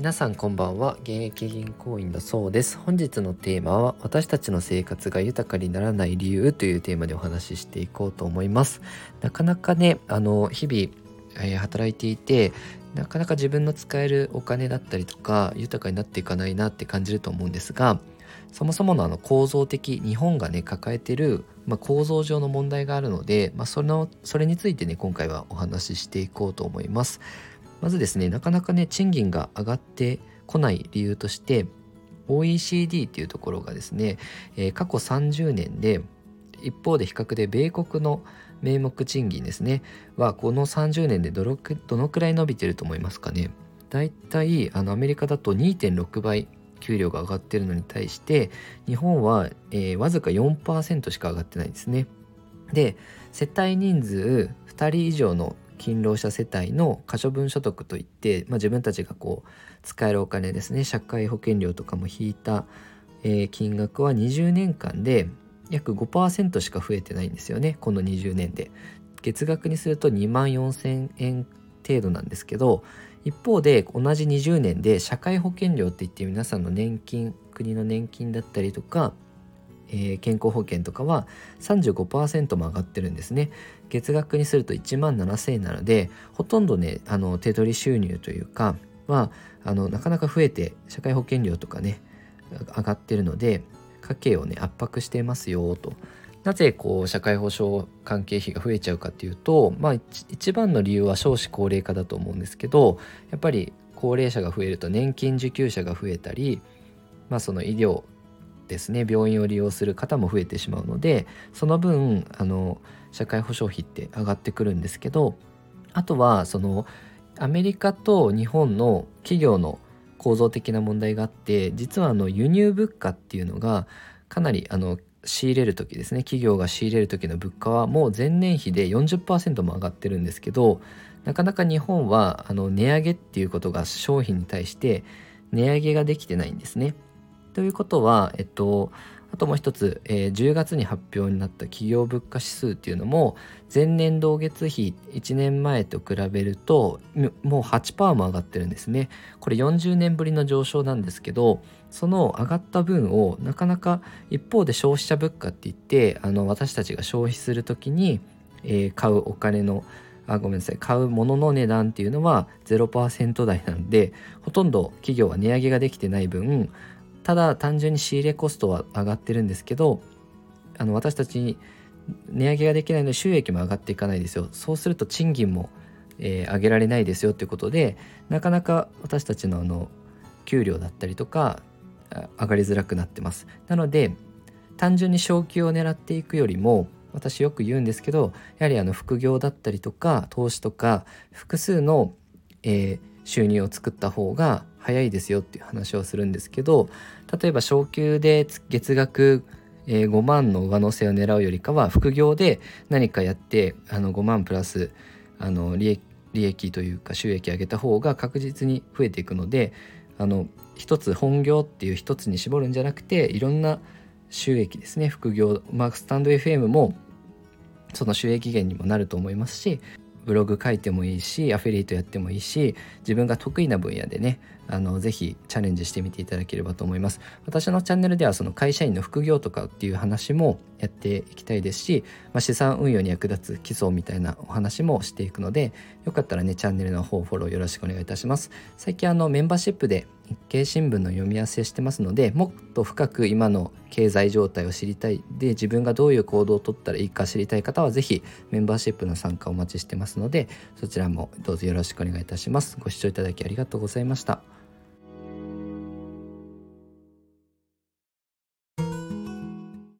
皆さんこんばんは。現役銀行員のそうです。本日のテーマは私たちの生活が豊かにならない理由というテーマでお話ししていこうと思います。なかなかねあの日々、えー、働いていてなかなか自分の使えるお金だったりとか豊かになっていかないなって感じると思うんですがそもそものあの構造的日本がね抱えてる、まあ、構造上の問題があるので、まあ、そのそれについてね今回はお話ししていこうと思います。まずですねなかなかね賃金が上がってこない理由として OECD っていうところがですね、えー、過去30年で一方で比較で米国の名目賃金ですねはこの30年でどのくらい伸びてると思いますかね。だいたいアメリカだと2.6倍給料が上がってるのに対して日本は、えー、わずか4%しか上がってないんですね。で世帯人数2人以上の勤労者世帯の可処分所得といって、まあ、自分たちがこう使えるお金ですね社会保険料とかも引いた、えー、金額は20年間で約5%しか増えてないんですよねこの20年で。月額にすると2万4,000円程度なんですけど一方で同じ20年で社会保険料って言って皆さんの年金国の年金だったりとかえー、健康保険とかは35%も上がってるんですね。月額にすると1万7000円なのでほとんどねあの手取り収入というかはあのなかなか増えて社会保険料とかね上がってるので家計をね圧迫していますよと。なぜこう社会保障関係費が増えちゃうかっていうとまあ一番の理由は少子高齢化だと思うんですけどやっぱり高齢者が増えると年金受給者が増えたりまあその医療ですね病院を利用する方も増えてしまうのでその分あの社会保障費って上がってくるんですけどあとはそのアメリカと日本の企業の構造的な問題があって実はあの輸入物価っていうのがかなりあの仕入れる時ですね企業が仕入れる時の物価はもう前年比で40%も上がってるんですけどなかなか日本はあの値上げっていうことが商品に対して値上げができてないんですね。ということは、えっと、あともう一つ、えー、10月に発表になった企業物価指数っていうのも前年同月比1年前と比べるともう8%も上がってるんですね。これ40年ぶりの上昇なんですけどその上がった分をなかなか一方で消費者物価って言ってあの私たちが消費する時に、えー、買うお金のあごめんなさい買うものの値段っていうのは0%台なんでほとんど企業は値上げができてない分ただ単純に仕入れコストは上がってるんですけどあの私たちに値上げができないので収益も上がっていかないですよ。そうすると賃金も、えー、上げられないですよということでなかなか私たちのあの給料だったりとか上がりづらくなってます。なので単純に昇給を狙っていくよりも私よく言うんですけどやはりあの副業だったりとか投資とか複数の、えー、収入を作った方が早いですよっていう話をするんですけど例えば昇給で月額え5万の上乗せを狙うよりかは副業で何かやってあの5万プラスあの利益利益というか収益上げた方が確実に増えていくのであの一つ本業っていう一つに絞るんじゃなくていろんな収益ですね。副業まあスタンド FM もその収益源にもなると思いますしブログ書いてもいいしアフィリエイトやってもいいし自分が得意な分野でねあのぜひチャレンジしてみていただければと思います。私のチャンネルではその会社員の副業とかっていう話もやっていきたいですし、まあ、資産運用に役立つ基礎みたいなお話もしていくのでよかったらねチャンネルの方フォローよろしくお願いいたします。最近あのメンバーシップで日経新聞の読み合わせしてますのでもっと深く今の経済状態を知りたい。で自分がどういう行動をとったらいいか知りたい方は是非メンバーシップの参加お待ちしてますのでそちらもどうぞよろしくお願いいたします。ご視聴いただきありがとうございました。